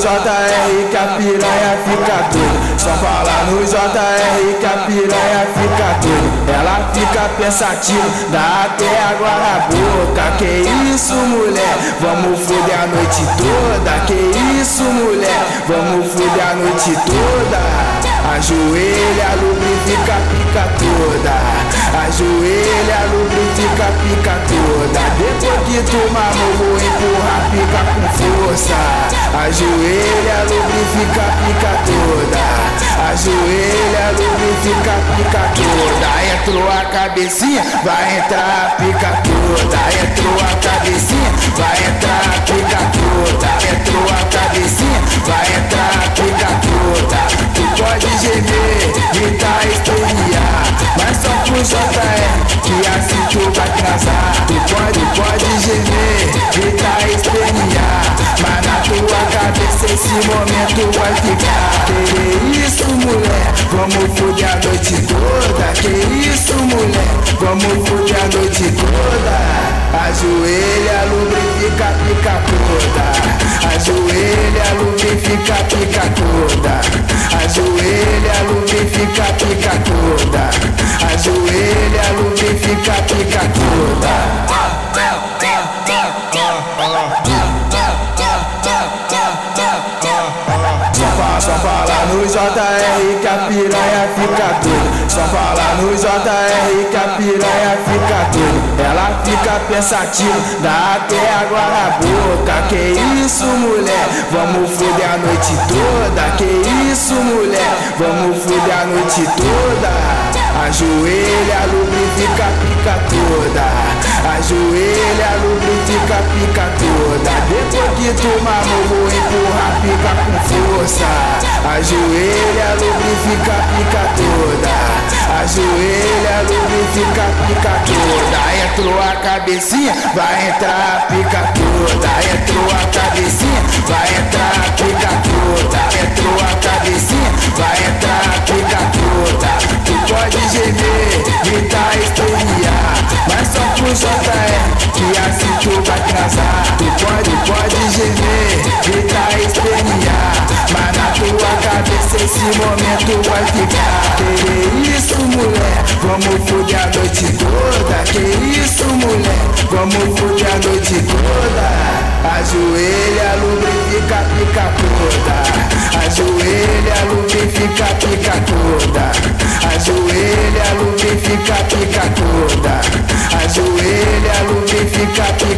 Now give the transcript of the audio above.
JR que a piranha fica doida. Só fala no JR que a piranha fica doida. Ela fica pensativa, dá até água na boca. Que isso, mulher? Vamos foder a noite toda. Que isso, mulher? Vamos foder a noite toda. Ajoelha, lubrifica, pica toda. Ajoelha, lubrifica, pica toda. Depois que tu mamou, vou empurrar, pica com força. Ajoelha, lubrifica, pica toda. Ajoelha, lubrifica, pica toda. Entrou a cabecinha, vai entrar a pica toda. Entrou pica toda. Ajoelha, lubrifica, pica toda. Ajoelha, lubrifica, pica toda. Ajoelha, lubrifica, pica toda. Fala, fala JR que a piranha fica doida. Só fala no JR que a piranha fica doida. Ela fica pensativa, dá até água na boca. Que isso, mulher? Vamos foder a noite toda. Que isso, mulher? Vamos foder a noite toda. Ajoelha, lubrifica, pica toda. Ajoelha, lubrifica, pica toda. Depois que tu mamou, vou empurrar, pica com força. Ajoelha, lubrifica, pica toda. Ajoelha, lubrifica, pica toda. Entrou a cabecinha, vai entrar a pica toda. Entrou a cabecinha, vai esse momento vai ficar. Que isso, mulher? Vamos foder a noite toda. Que isso, mulher? Vamos foder a noite toda. Ajoelha, lubrifica, pica toda. Ajoelha, lubrifica, pica toda. Ajoelha, lubrifica, pica toda. Ajoelha, lubrifica, pica toda.